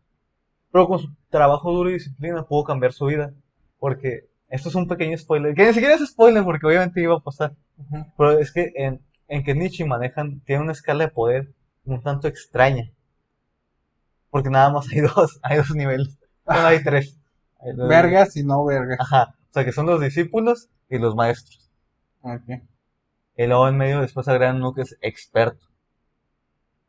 Pero con su trabajo duro y disciplina pudo cambiar su vida. Porque esto es un pequeño spoiler. Que ni siquiera es spoiler porque obviamente iba a pasar. Pero es que en, en Kenichi manejan, tiene una escala de poder un tanto extraña. Porque nada más hay *laughs* dos, hay dos niveles. Bueno, hay tres. Vergas y no vergas. Ajá. O sea que son los discípulos y los maestros. Ok. Y luego en medio después agregan uno que es experto.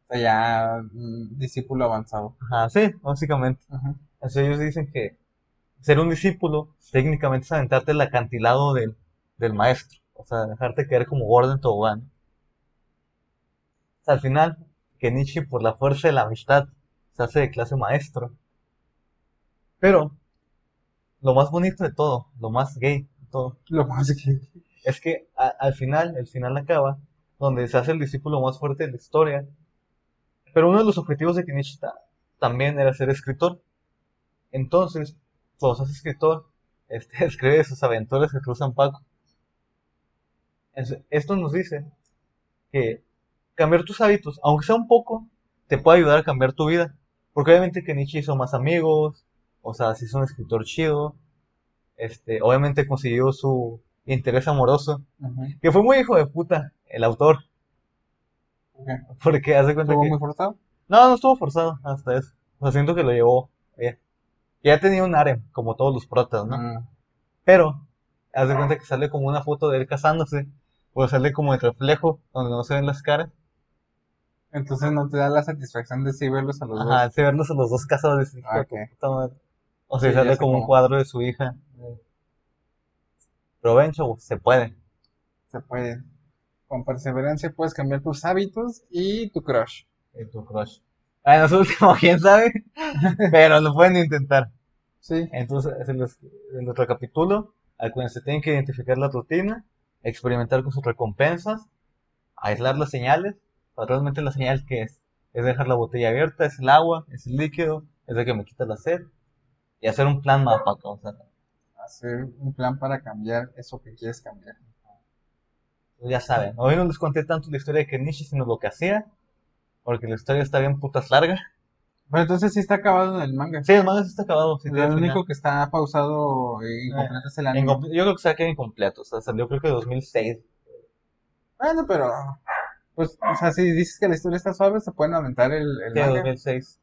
O sea, ya mm, discípulo avanzado. Ajá, sí, básicamente. Ujú. Entonces ellos dicen que ser un discípulo técnicamente es aventarte el acantilado del, del maestro. O sea, dejarte caer como gordo en tobogán. O sea, al final, Kenichi por la fuerza de la amistad se hace de clase maestro. Pero, lo más bonito de todo, lo más gay de todo, Lo más que. es que a- al final, el final acaba donde se hace el discípulo más fuerte de la historia. Pero uno de los objetivos de Kenichi ta- también era ser escritor. Entonces, cuando se hace escritor, *laughs* este, escribe sus aventuras que cruzan Paco. Es- Esto nos dice que cambiar tus hábitos, aunque sea un poco, te puede ayudar a cambiar tu vida. Porque obviamente Kenichi hizo más amigos, o sea, se hizo un escritor chido, este, obviamente consiguió su interés amoroso, que fue muy hijo de puta, el autor, Ok. porque hace cuenta ¿Estuvo que... muy forzado? No, no estuvo forzado hasta eso. O sea, siento que lo llevó. Ya tenía un harem, como todos los protas, ¿no? Mm. Pero, haz de cuenta que sale como una foto de él casándose, o sale como el reflejo, donde no se ven las caras. Entonces no te da la satisfacción de sí verlos a los Ajá, dos. se verlos a los dos casados. de Ok. tu puta madre. O sea, Sí, sale como un cuadro de su hija. Pero ven, chavo, se puede. Se puede. Con perseverancia puedes cambiar tus hábitos y tu crush. Y tu crush. Ah, no es último, *laughs* quién sabe. Pero lo pueden intentar. Sí. Entonces, se los, se los recapitulo. Acuérdense, tienen que identificar la rutina, experimentar con sus recompensas, aislar las señales. Realmente la señal que es, es dejar la botella abierta, es el agua, es el líquido, es el que me quita la sed. Y hacer un plan o sea, Hacer un plan para cambiar eso que quieres cambiar. pues ya saben. Hoy no les conté tanto la historia de Kenichi, sino lo que hacía, porque la historia está bien putas larga. Pero entonces sí está acabado en el manga. Sí, el manga sí está acabado. sí, Lo final. único que está pausado e incompleto es el anime. Yo creo que se queda incompleto, o sea, salió creo que en 2006. Bueno, pero. Pues, o sea, si dices que la historia está suave, se pueden aventar el, el Sí, manga. 2006.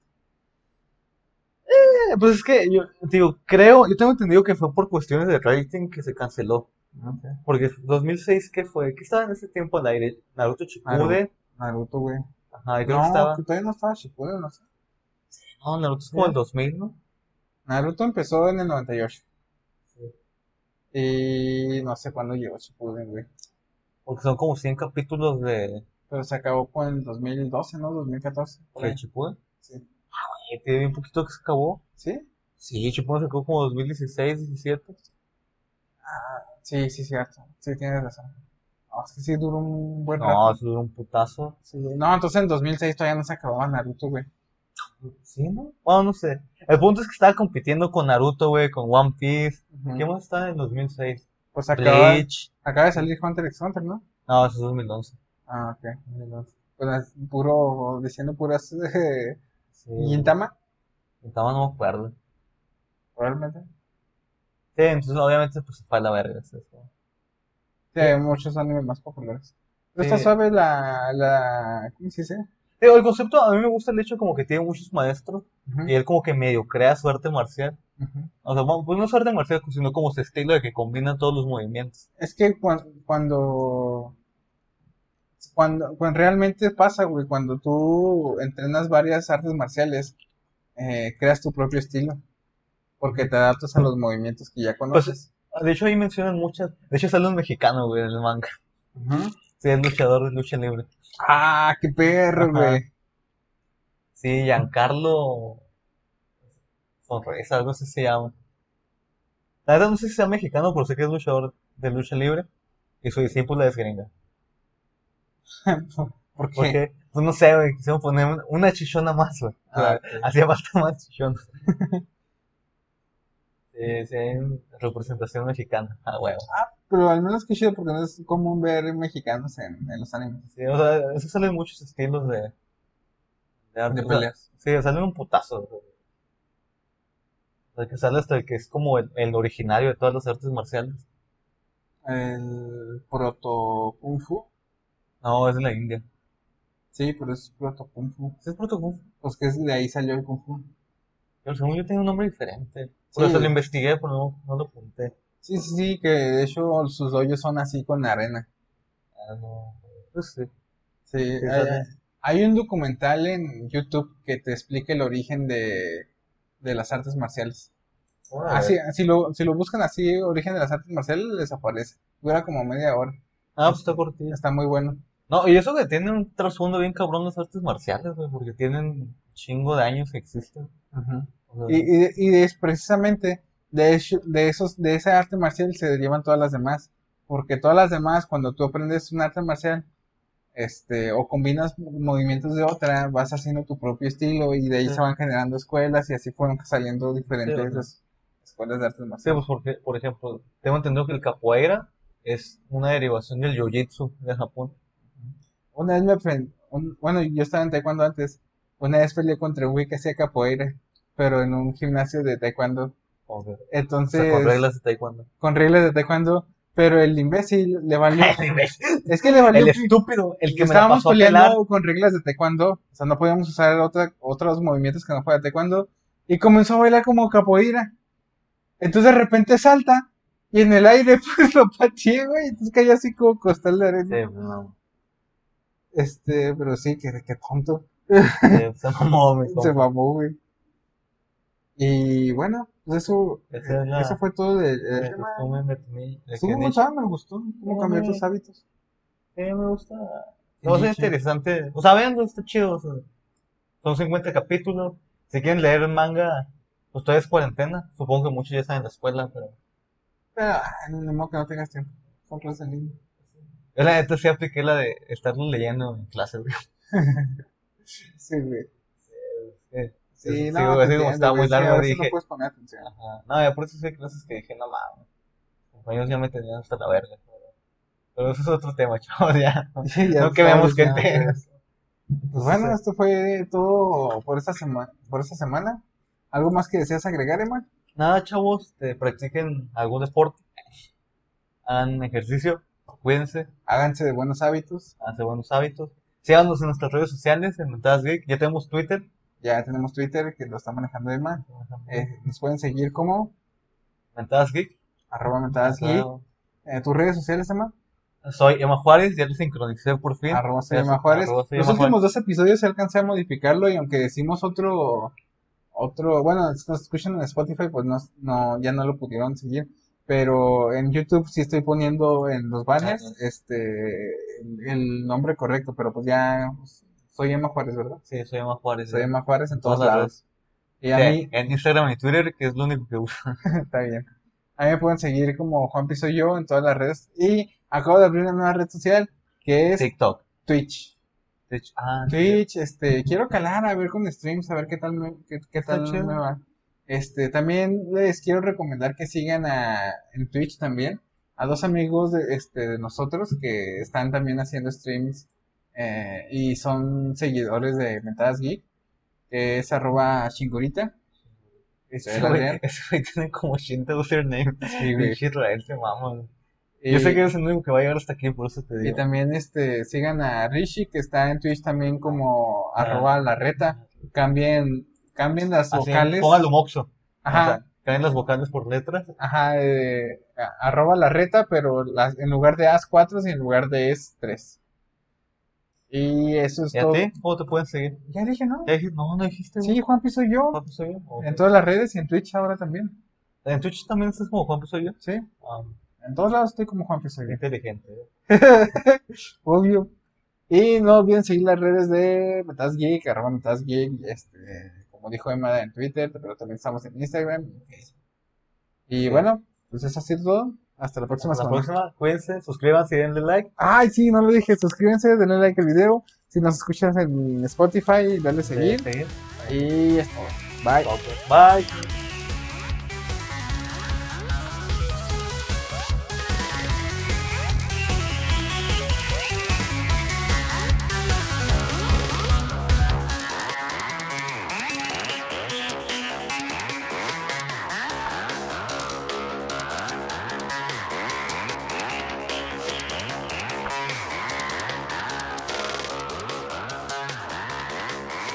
Pues es que yo digo, creo, yo tengo entendido que fue por cuestiones de rating que se canceló. Ok. Porque 2006, ¿qué fue? ¿Qué estaba en ese tiempo al aire? Naruto Shippuden. Naruto, güey. Ajá, y creo No, que estaba. que todavía no estaba Shippuden, no sé. No, Naruto es como el 2000, ¿no? Naruto empezó en el 98. Sí. Y no sé cuándo llegó Shippuden, güey. Porque son como 100 capítulos de, Pero se acabó con el 2012, ¿no? 2014. por de. Shippuden. Sí. Y tiene bien poquito que se acabó. ¿Sí? Sí, Shippuden se acabó como 2016, 17. Sí, sí, cierto. Sí, tienes razón. No, es que sí duró un buen No, rato. eso duró un putazo. Sí, no, entonces en 2006 todavía no se acababa Naruto, güey. ¿Sí, no? Bueno, no sé. El punto es que estaba compitiendo con Naruto, güey, con One Piece. Ujú. ¿Qué más estaba en 2006? Pues acaba, Bleach. acaba de salir Hunter x Hunter, ¿no? No, eso es 2011. Ah, ok. 2012. Pues es puro, diciendo puras *laughs* eh, Sí. Gintama, Gintama no me acuerdo. probablemente. Sí, entonces obviamente pues se fue a la verga. eso. Sí, hay muchos animes más populares. Pero Sí. está suave la, la, ¿cómo se dice? Digo, el concepto, a mí me gusta el hecho como que tiene muchos maestros y él como que medio crea su arte marcial. O sea, bueno, pues no su arte marcial, sino como su estilo de que combina todos los movimientos. Es que cuan- cuando, cuando, cuando realmente pasa, güey, cuando tú entrenas varias artes marciales, eh, creas tu propio estilo. Porque te adaptas a los movimientos que ya conoces. De hecho ahí mencionan muchas, de hecho sale un mexicano, güey, en el manga. Ujú. Sí, es luchador de lucha libre. Ah, qué perro, güey. Sí, Giancarlo Sonrisa, algo así se llama. La verdad no sé si sea mexicano, pero sé que es luchador de lucha libre y su discípula es gringa. *laughs* ¿Por qué? Porque, pues no sé, güey, quisieron poner un- una chichona más, güey. Ah, hacía falta más chichonas. *laughs* Sí, Eh, sí, representación mexicana. Ah, huevo. Pero al menos que chido porque no es común ver mexicanos en, en los animes. Sí, o sea, es que salen muchos estilos de, de arte. De o sea, peleas. Sí, salen un putazo. O sea, que sale hasta el que es como el, el originario de todas las artes marciales. El proto kung fu. No, es de la India. Sí, pero es proto kung fu. ¿Sí es proto kung fu? Pues que es de ahí salió el kung fu. Pero según yo tenía un nombre diferente. Por eso lo investigué, pero no, no lo apunté. Sí, sí, sí, que de hecho sus hoyos son así con arena. Ah, no. Pues sí. Sí, hay, sale. hay un documental en YouTube que te explica el origen de, de las artes marciales. Órale. Así, si lo, si lo buscan así, origen de las artes marciales, les aparece. Dura como media hora. Ah, pues está cortito. Está muy bueno. No, y eso que tiene un trasfondo bien cabrón las artes marciales, güey, porque tienen chingo de años que existen. O sea, Y, y, y es precisamente de, hecho- de, esos, de esa arte marcial se derivan todas las demás. Porque todas las demás, cuando tú aprendes un arte marcial, este, o combinas movimientos de otra, vas haciendo tu propio estilo y de ahí Sí. se van generando escuelas y así fueron saliendo diferentes Sí, escuelas de artes Sí, marciales. pues porque, por ejemplo, tengo entendido que el capoeira es una derivación del jiu-jitsu de Japón. Una vez me aprendí, bueno, yo estaba en taekwondo antes, una vez peleé contra un güey que hacía capoeira, pero en un gimnasio de taekwondo. O sea, Entonces, con reglas de taekwondo. con reglas de taekwondo, pero el imbécil le valió, *laughs* El imbécil. es que le valió El estúpido, el que me la Estábamos pasó a peleando con reglas de taekwondo, o sea, no podíamos usar otra, otros movimientos que no fuera taekwondo, y comenzó a bailar como capoeira. Entonces de repente salta, y en el aire *laughs* pues lo pateé, güey, entonces cayó así como costal de arena. Sí, no. Este, pero sí, que, que tonto, se mamó, mi *laughs* se mamó, güey. Y bueno, pues eso, es la- eso fue todo de, de- El resumen de de Estuvo me gustó, cómo güey. tus hábitos. Sí, me gusta. No, es interesante. O sea, veanlo, está chido. o sea, son 50 capítulos. Si quieren leer el manga, pues todavía es cuarentena. Supongo que muchos ya están en la escuela, pero. Pero, no, modo que no tengas tiempo, son clases en línea. Yo la neta sí apliqué la de estarlo leyendo en clase, güey. Sí, güey. Sí, Sí, Sí, no, güey, te así como estaba güey, muy sí, largo, veces dije. no puedes poner atención. Ajá. No, ya por eso sí hay clases que dije, no mames. Compañeros ya me tenían hasta la verga. Pero eso es otro tema, *laughs* chavos, ya. Sí, ya No quememos gente. pues. *laughs* Pues bueno, Sí. esto fue todo por esta semana, por esta semana. ¿Algo más que deseas agregar, Emma? Nada, chavos, te practiquen algún deporte. Hagan ejercicio. Cuídense. Háganse de buenos hábitos. Hagan buenos hábitos. Síganos en nuestras redes sociales, en Mentadas Geek. Ya tenemos Twitter. Ya tenemos Twitter que lo está manejando Emma. Eh, nos pueden seguir como Mentadas Geek. arroba mentadas geek. Eh, tus redes sociales, Emma. Soy Emma Juárez, ya lo sincronicé por fin. Arroba soy Emma Juárez. arroba soy Los Emma últimos dos episodios se alcancé a modificarlo y aunque decimos otro, otro, bueno, si nos escuchan en Spotify, pues no, no, ya no lo pudieron seguir. Pero en YouTube sí estoy poniendo en los banners este el, el nombre correcto, pero pues ya pues, soy Emma Juárez, ¿verdad? Sí, soy Emma Juárez. Soy Emma Juárez en Todas todos las lados. Y a Sí, mí, En Instagram y Twitter, que es lo único que uso. *laughs* está bien. A mí me pueden seguir como Juan Piso Yo en todas las redes. Y acabo de abrir una nueva red social que es TikTok. Twitch. Twitch. Ah, sí. Twitch, este, quiero calar a ver con streams, a ver qué tal me, qué, tal me va. Este, también les quiero recomendar que sigan a, en Twitch también a dos amigos de, este, de nosotros que están también haciendo streams eh, y son seguidores de Mentadas Geek, que es arroba chingurita. Ese güey tiene como 80 usernames. Sí, güey. Israel, te mama. Y- Yo sé que eres el único que va a llegar hasta aquí, por eso te Y digo. también este, sigan a Rishi, que está en Twitch también como Ah. arroba la reta. Cambien, cambien las Así, vocales. Póngalo moxo. Ajá. O sea, caen las vocales por letras. Ajá, eh, a- arroba la reta, pero las- en lugar de as 4 y en lugar de es 3. Y eso es ¿Y a todo. ti? ¿Cómo te pueden seguir? Ya dije, ¿no? Ya no, no dijiste. Sí, Juan Piso yo. Juan Piso yo. En todas las redes y en Twitch ahora también. En Twitch también estás como Juan Piso yo. Sí, Ah, en todos lados estoy como Juan Piso yo. inteligente. ¿eh? *laughs* Obvio. Y no olviden seguir las redes de Metas Geek, arroba Metas Geek, este, como dijo Emma en Twitter, pero también estamos en Instagram y en Facebook. Y Sí. bueno, pues eso ha sido todo. Hasta la próxima Hasta la semana. próxima. Cuídense, suscríbanse y denle like. Ay, sí, no lo dije. Suscríbanse, denle like al video. Si nos escuchas en Spotify, dale seguir. Seguir. Y es todo. Bye. Bye.